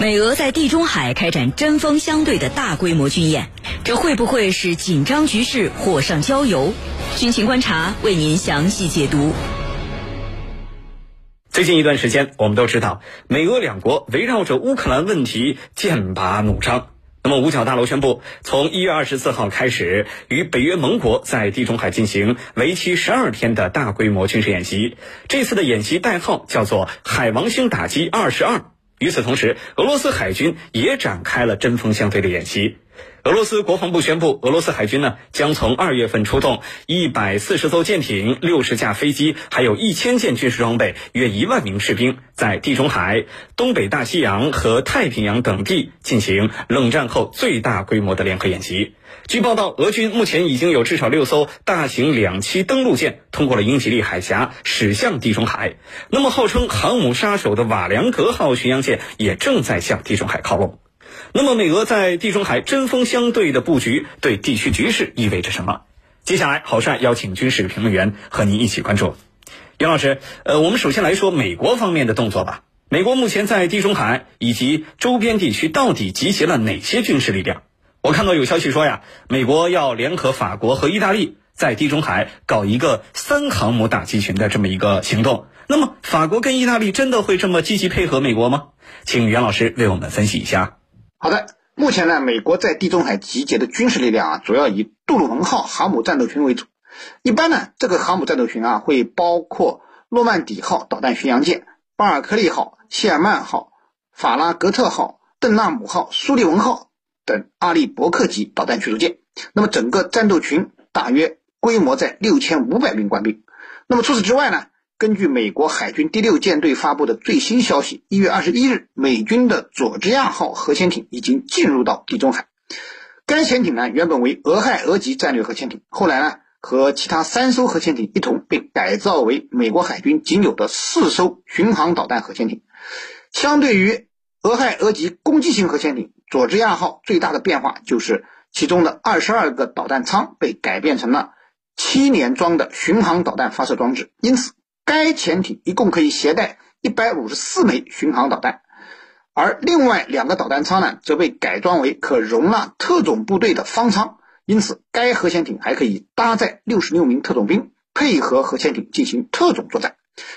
美俄在地中海开展针锋相对的大规模军演，这会不会是紧张局势火上浇油？军情观察为您详细解读。最近一段时间，我们都知道，美俄两国围绕着乌克兰问题剑拔弩张。那么，五角大楼宣布，从一月二十四号开始，与北约盟国在地中海进行为期十二天的大规模军事演习。这次的演习代号叫做“海王星打击二十二”。与此同时，俄罗斯海军也展开了针锋相对的演习。俄罗斯国防部宣布，俄罗斯海军呢将从二月份出动一百四十艘舰艇、六十架飞机，还有一千件军事装备，约一万名士兵，在地中海、东北大西洋和太平洋等地进行冷战后最大规模的联合演习。据报道，俄军目前已经有至少六艘大型两栖登陆舰通过了英吉利海峡，驶向地中海。那么，号称航母杀手的瓦良格号巡洋舰也正在向地中海靠拢。那么，美俄在地中海针锋相对的布局，对地区局势意味着什么？接下来，郝帅邀请军事评论员和您一起关注。杨老师，呃，我们首先来说美国方面的动作吧。美国目前在地中海以及周边地区到底集结了哪些军事力量？我看到有消息说呀，美国要联合法国和意大利在地中海搞一个三航母打击群的这么一个行动。那么，法国跟意大利真的会这么积极配合美国吗？请袁老师为我们分析一下。好的，目前呢，美国在地中海集结的军事力量啊，主要以杜鲁门号航母战斗群为主。一般呢，这个航母战斗群啊，会包括诺曼底号导弹巡洋舰、巴尔克利号、谢尔曼号、法拉格特号、邓纳姆号、苏利文号。等阿利伯克级导弹驱逐舰，那么整个战斗群大约规模在六千五百名官兵。那么除此之外呢？根据美国海军第六舰队发布的最新消息，一月二十一日，美军的佐治亚号核潜艇已经进入到地中海。该潜艇呢，原本为俄亥俄级战略核潜艇，后来呢，和其他三艘核潜艇一同被改造为美国海军仅有的四艘巡航导弹核潜艇。相对于俄亥俄级攻击型核潜艇。佐治亚号最大的变化就是其中的二十二个导弹舱被改变成了七连装的巡航导弹发射装置，因此该潜艇一共可以携带一百五十四枚巡航导弹，而另外两个导弹舱呢，则被改装为可容纳特种部队的方舱，因此该核潜艇还可以搭载六十六名特种兵，配合核潜艇进行特种作战。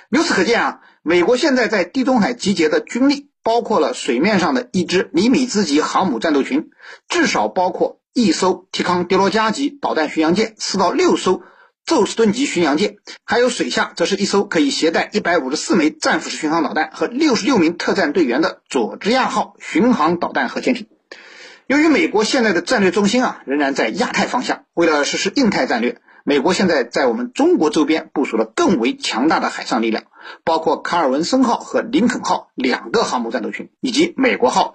由此可见啊，美国现在在地中海集结的军力。包括了水面上的一支尼米兹级航母战斗群，至少包括一艘提康迪罗加级导弹巡洋舰，四到六艘宙斯盾级巡洋舰，还有水下则是一艘可以携带一百五十四枚战斧式巡航导弹和六十六名特战队员的佐治亚号巡航导弹核潜艇。由于美国现在的战略中心啊仍然在亚太方向，为了实施印太战略。美国现在在我们中国周边部署了更为强大的海上力量，包括卡尔文森号和林肯号两个航母战斗群，以及美国号、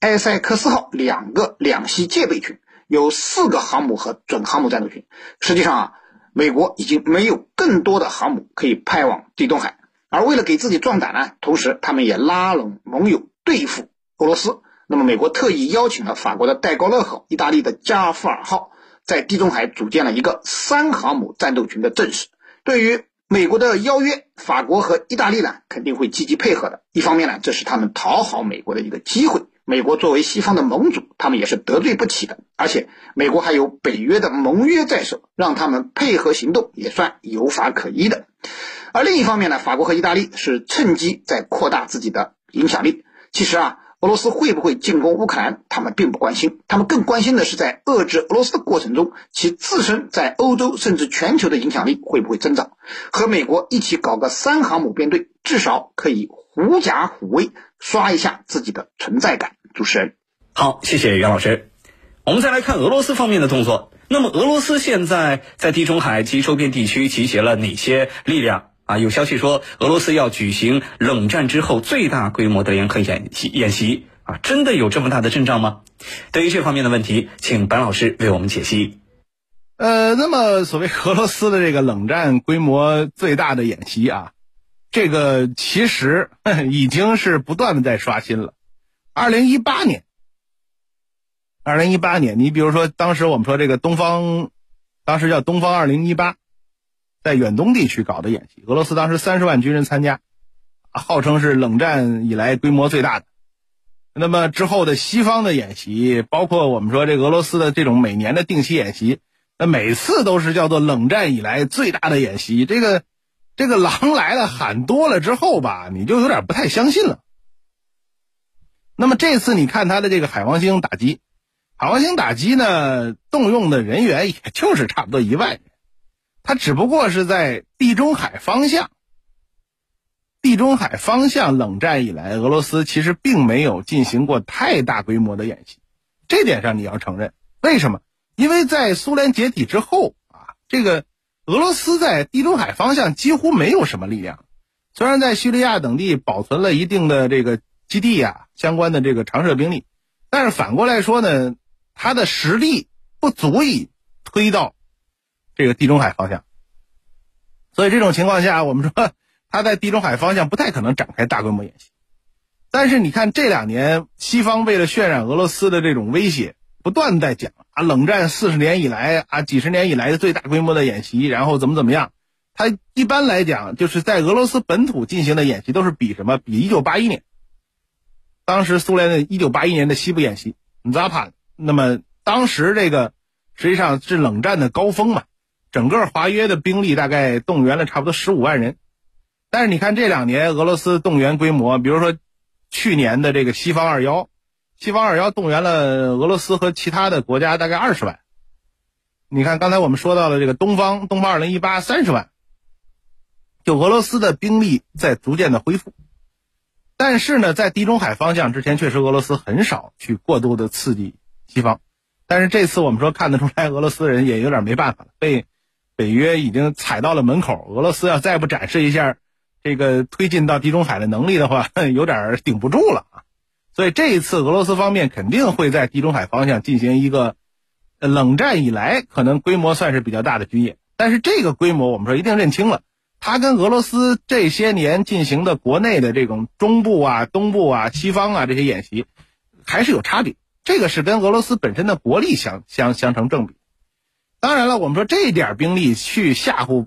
埃塞克斯号两个两栖戒备群，有四个航母和准航母战斗群。实际上啊，美国已经没有更多的航母可以派往地中海，而为了给自己壮胆呢，同时他们也拉拢盟友对付俄罗斯。那么，美国特意邀请了法国的戴高乐号、意大利的加夫尔号。在地中海组建了一个三航母战斗群的阵势。对于美国的邀约，法国和意大利呢肯定会积极配合的。一方面呢，这是他们讨好美国的一个机会。美国作为西方的盟主，他们也是得罪不起的。而且美国还有北约的盟约在手，让他们配合行动也算有法可依的。而另一方面呢，法国和意大利是趁机在扩大自己的影响力。其实啊。俄罗斯会不会进攻乌克兰？他们并不关心，他们更关心的是在遏制俄罗斯的过程中，其自身在欧洲甚至全球的影响力会不会增长？和美国一起搞个三航母编队，至少可以狐假虎威，刷一下自己的存在感。主持人，好，谢谢袁老师。我们再来看俄罗斯方面的动作。那么，俄罗斯现在在地中海及周边地区集结了哪些力量？啊，有消息说俄罗斯要举行冷战之后最大规模的联合演习演习啊，真的有这么大的阵仗吗？对于这方面的问题，请白老师为我们解析。呃，那么所谓俄罗斯的这个冷战规模最大的演习啊，这个其实 已经是不断的在刷新了。二零一八年，二零一八年，你比如说当时我们说这个东方，当时叫东方二零一八。在远东地区搞的演习，俄罗斯当时三十万军人参加，号称是冷战以来规模最大的。那么之后的西方的演习，包括我们说这俄罗斯的这种每年的定期演习，那每次都是叫做冷战以来最大的演习。这个这个狼来了喊多了之后吧，你就有点不太相信了。那么这次你看他的这个海王星打击，海王星打击呢，动用的人员也就是差不多一万，他只不过是在地中海方向。地中海方向冷战以来，俄罗斯其实并没有进行过太大规模的演习，这点上你要承认。为什么？因为在苏联解体之后啊，这个俄罗斯在地中海方向几乎没有什么力量。虽然在叙利亚等地保存了一定的这个基地啊，相关的这个常设兵力，但是反过来说呢，它的实力不足以推到这个地中海方向。所以这种情况下，我们说。他在地中海方向不太可能展开大规模演习，但是你看这两年西方为了渲染俄罗斯的这种威胁，不断在讲啊，冷战四十年以来啊，几十年以来的最大规模的演习，然后怎么怎么样。他一般来讲就是在俄罗斯本土进行的演习都是比什么？比一九八一年，当时苏联的一九八一年的西部演习，Zapad。那么当时这个实际上是冷战的高峰嘛，整个华约的兵力大概动员了差不多十五万人。但是你看这两年俄罗斯动员规模，比如说去年的这个西方二幺，西方二幺动员了俄罗斯和其他的国家大概二十万。你看刚才我们说到了这个东方东方二零一八三十万，就俄罗斯的兵力在逐渐的恢复。但是呢，在地中海方向之前，确实俄罗斯很少去过度的刺激西方。但是这次我们说看得出来，俄罗斯人也有点没办法了，被北约已经踩到了门口。俄罗斯要再不展示一下。这个推进到地中海的能力的话，有点顶不住了啊！所以这一次俄罗斯方面肯定会在地中海方向进行一个冷战以来可能规模算是比较大的军演。但是这个规模我们说一定认清了，它跟俄罗斯这些年进行的国内的这种中部啊、东部啊、西方啊这些演习还是有差别。这个是跟俄罗斯本身的国力相相相成正比。当然了，我们说这点兵力去吓唬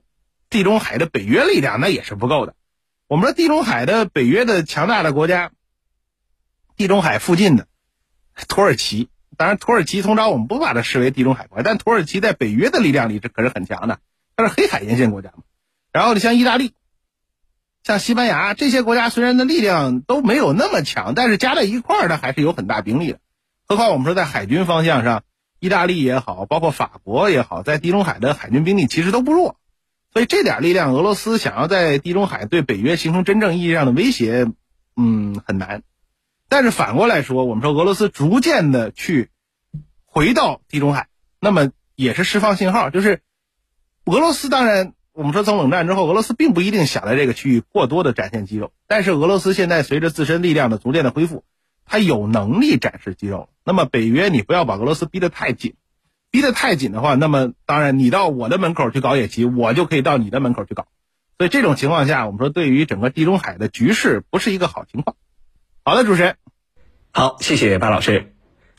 地中海的北约力量，那也是不够的。我们说地中海的北约的强大的国家，地中海附近的土耳其，当然土耳其通常我们不把它视为地中海国家，但土耳其在北约的力量里这可是很强的，它是黑海沿线国家嘛。然后你像意大利、像西班牙这些国家，虽然的力量都没有那么强，但是加在一块儿，它还是有很大兵力的。何况我们说在海军方向上，意大利也好，包括法国也好，在地中海的海军兵力其实都不弱。所以这点力量，俄罗斯想要在地中海对北约形成真正意义上的威胁，嗯，很难。但是反过来说，我们说俄罗斯逐渐的去回到地中海，那么也是释放信号，就是俄罗斯当然，我们说从冷战之后，俄罗斯并不一定想在这个区域过多的展现肌肉，但是俄罗斯现在随着自身力量的逐渐的恢复，他有能力展示肌肉。那么北约，你不要把俄罗斯逼得太紧。逼得太紧的话，那么当然你到我的门口去搞野棋，我就可以到你的门口去搞。所以这种情况下，我们说对于整个地中海的局势不是一个好情况。好的，主持人，好，谢谢巴老师。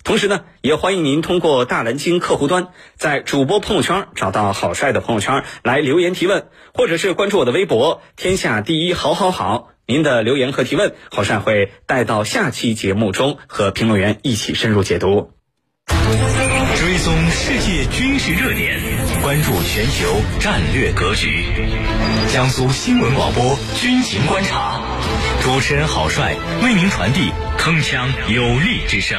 同时呢，也欢迎您通过大蓝鲸客户端，在主播朋友圈找到好帅的朋友圈来留言提问，或者是关注我的微博“天下第一好好好”。您的留言和提问，郝帅会带到下期节目中和评论员一起深入解读。追踪世界军事热点，关注全球战略格局。江苏新闻广播军情观察，主持人郝帅为您传递铿锵有力之声。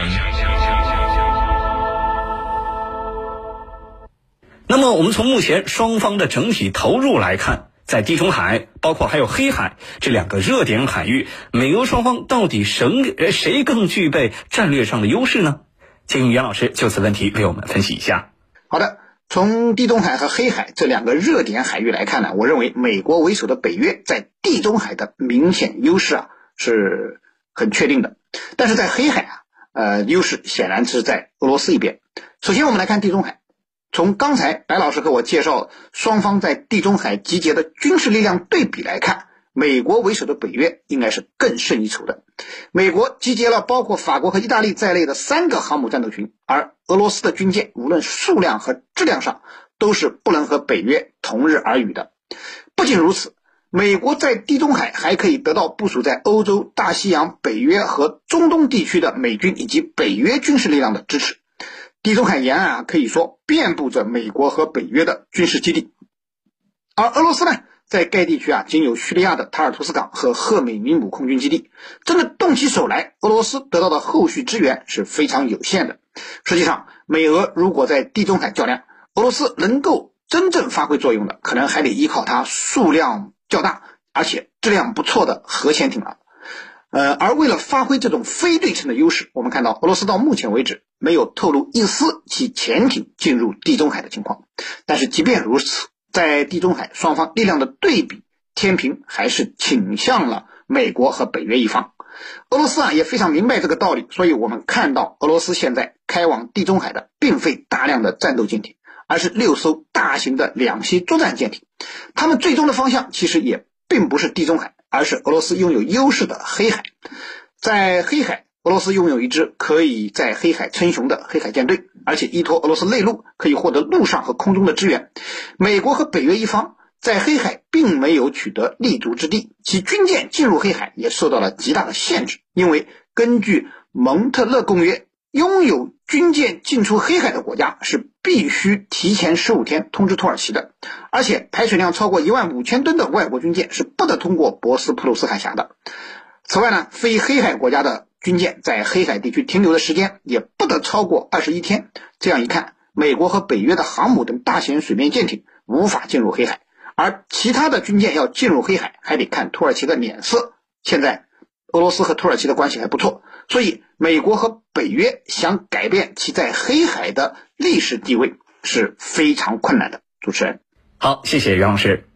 那么，我们从目前双方的整体投入来看，在地中海，包括还有黑海这两个热点海域，美俄双方到底谁谁更具备战略上的优势呢？请袁老师就此问题为我们分析一下。好的，从地中海和黑海这两个热点海域来看呢，我认为美国为首的北约在地中海的明显优势啊是很确定的，但是在黑海啊，呃，优势显然是在俄罗斯一边。首先，我们来看地中海，从刚才白老师和我介绍双方在地中海集结的军事力量对比来看。美国为首的北约应该是更胜一筹的。美国集结了包括法国和意大利在内的三个航母战斗群，而俄罗斯的军舰无论数量和质量上都是不能和北约同日而语的。不仅如此，美国在地中海还可以得到部署在欧洲、大西洋、北约和中东地区的美军以及北约军事力量的支持。地中海沿岸啊，可以说遍布着美国和北约的军事基地。而俄罗斯呢，在该地区啊，仅有叙利亚的塔尔图斯港和赫美尼姆空军基地。真的动起手来，俄罗斯得到的后续支援是非常有限的。实际上，美俄如果在地中海较量，俄罗斯能够真正发挥作用的，可能还得依靠它数量。较大而且质量不错的核潜艇了，呃，而为了发挥这种非对称的优势，我们看到俄罗斯到目前为止没有透露一丝其潜艇进入地中海的情况。但是即便如此，在地中海双方力量的对比，天平还是倾向了美国和北约一方。俄罗斯啊也非常明白这个道理，所以我们看到俄罗斯现在开往地中海的并非大量的战斗舰艇。而是六艘大型的两栖作战舰艇，它们最终的方向其实也并不是地中海，而是俄罗斯拥有优势的黑海。在黑海，俄罗斯拥有一支可以在黑海称雄的黑海舰队，而且依托俄罗斯内陆，可以获得陆上和空中的支援。美国和北约一方在黑海并没有取得立足之地，其军舰进入黑海也受到了极大的限制，因为根据蒙特勒公约。拥有军舰进出黑海的国家是必须提前十五天通知土耳其的，而且排水量超过一万五千吨的外国军舰是不得通过博斯普鲁斯海峡的。此外呢，非黑海国家的军舰在黑海地区停留的时间也不得超过二十一天。这样一看，美国和北约的航母等大型水面舰艇无法进入黑海，而其他的军舰要进入黑海还得看土耳其的脸色。现在。俄罗斯和土耳其的关系还不错，所以美国和北约想改变其在黑海的历史地位是非常困难的。主持人，好，谢谢袁老师。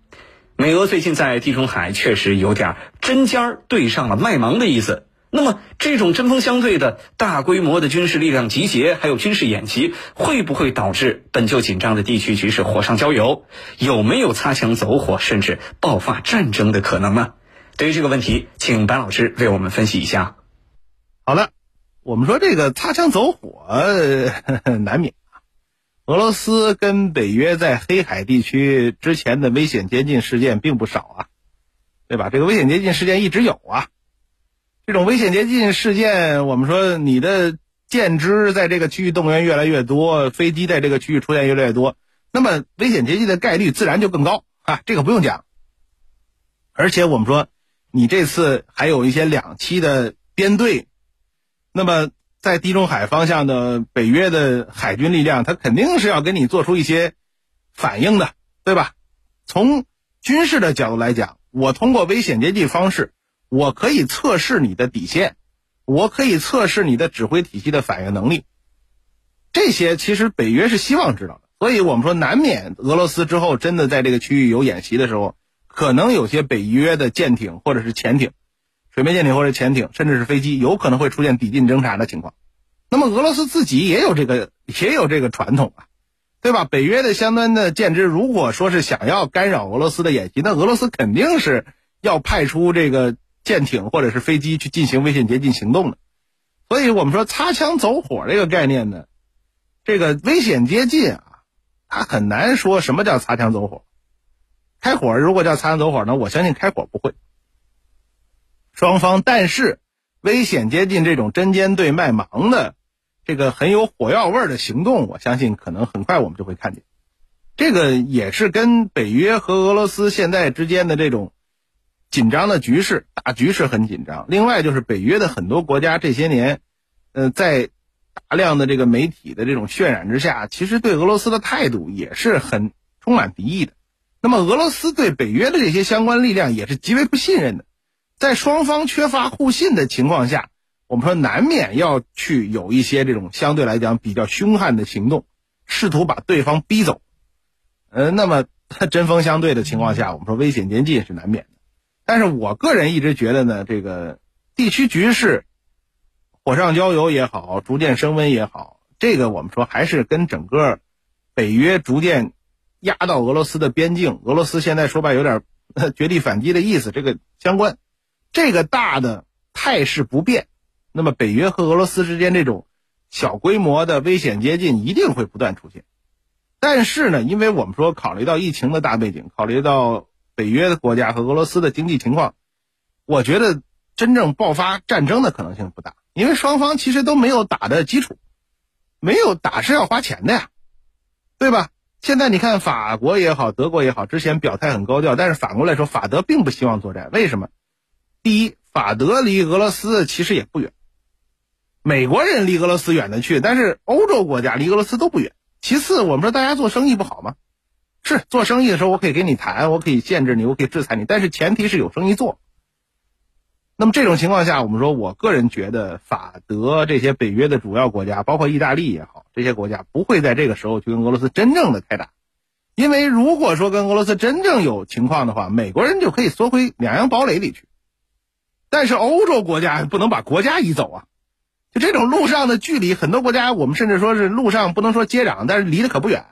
美俄最近在地中海确实有点针尖儿对上了麦芒的意思。那么，这种针锋相对的大规模的军事力量集结，还有军事演习，会不会导致本就紧张的地区局势火上浇油？有没有擦枪走火，甚至爆发战争的可能呢？对于这个问题，请白老师为我们分析一下。好了，我们说这个擦枪走火呵呵 难免啊。俄罗斯跟北约在黑海地区之前的危险接近事件并不少啊，对吧？这个危险接近事件一直有啊。这种危险接近事件，我们说你的舰只在这个区域动员越来越多，飞机在这个区域出现越来越多，那么危险接近的概率自然就更高啊。这个不用讲。而且我们说。你这次还有一些两栖的编队，那么在地中海方向的北约的海军力量，它肯定是要跟你做出一些反应的，对吧？从军事的角度来讲，我通过危险接近方式，我可以测试你的底线，我可以测试你的指挥体系的反应能力。这些其实北约是希望知道的，所以我们说难免俄罗斯之后真的在这个区域有演习的时候。可能有些北约的舰艇或者是潜艇，水面舰艇或者潜艇，甚至是飞机，有可能会出现抵近侦察的情况。那么俄罗斯自己也有这个也有这个传统啊，对吧？北约的相关的舰只，如果说是想要干扰俄罗斯的演习，那俄罗斯肯定是要派出这个舰艇或者是飞机去进行危险接近行动的。所以我们说擦枪走火这个概念呢，这个危险接近啊，它很难说什么叫擦枪走火。开火如果叫擦枪走火呢？我相信开火不会。双方，但是危险接近这种针尖对麦芒的这个很有火药味的行动，我相信可能很快我们就会看见。这个也是跟北约和俄罗斯现在之间的这种紧张的局势，大局势很紧张。另外就是北约的很多国家这些年，呃，在大量的这个媒体的这种渲染之下，其实对俄罗斯的态度也是很充满敌意的。那么，俄罗斯对北约的这些相关力量也是极为不信任的，在双方缺乏互信的情况下，我们说难免要去有一些这种相对来讲比较凶悍的行动，试图把对方逼走。呃，那么 针锋相对的情况下，我们说危险接近是难免的。但是我个人一直觉得呢，这个地区局势火上浇油也好，逐渐升温也好，这个我们说还是跟整个北约逐渐。压到俄罗斯的边境，俄罗斯现在说白有点 绝地反击的意思，这个相关，这个大的态势不变，那么北约和俄罗斯之间这种小规模的危险接近一定会不断出现。但是呢，因为我们说考虑到疫情的大背景，考虑到北约的国家和俄罗斯的经济情况，我觉得真正爆发战争的可能性不大，因为双方其实都没有打的基础，没有打是要花钱的呀，对吧？现在你看法国也好，德国也好，之前表态很高调，但是反过来说，法德并不希望作战，为什么？第一，法德离俄罗斯其实也不远，美国人离俄罗斯远的去，但是欧洲国家离俄罗斯都不远。其次，我们说大家做生意不好吗？是做生意的时候，我可以跟你谈，我可以限制你，我可以制裁你，但是前提是有生意做。那么这种情况下，我们说，我个人觉得法德这些北约的主要国家，包括意大利也好，这些国家不会在这个时候去跟俄罗斯真正的开打，因为如果说跟俄罗斯真正有情况的话，美国人就可以缩回两洋堡垒里去。但是欧洲国家不能把国家移走啊，就这种路上的距离，很多国家我们甚至说是路上不能说接壤，但是离得可不远。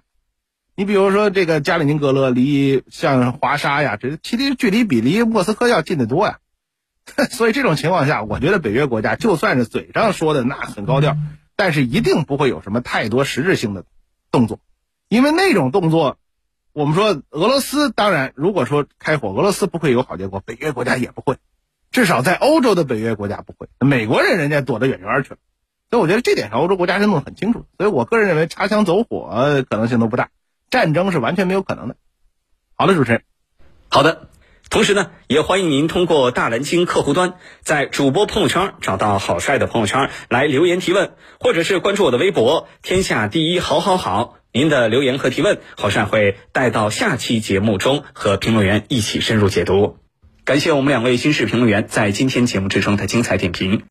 你比如说这个加里宁格勒，离像华沙呀，这其实距离比离莫斯科要近得多呀。所以这种情况下，我觉得北约国家就算是嘴上说的那很高调，但是一定不会有什么太多实质性的动作，因为那种动作，我们说俄罗斯当然如果说开火，俄罗斯不会有好结果，北约国家也不会。至少在欧洲的北约国家不会，美国人人家躲得远远去了，所以我觉得这点上欧洲国家是弄得很清楚，所以我个人认为擦枪走火可能性都不大，战争是完全没有可能的。好的，主持人，好的。同时呢，也欢迎您通过大蓝鲸客户端，在主播朋友圈找到郝帅的朋友圈来留言提问，或者是关注我的微博“天下第一好好好”，您的留言和提问，郝帅会带到下期节目中和评论员一起深入解读。感谢我们两位军事评论员在今天节目之中的精彩点评。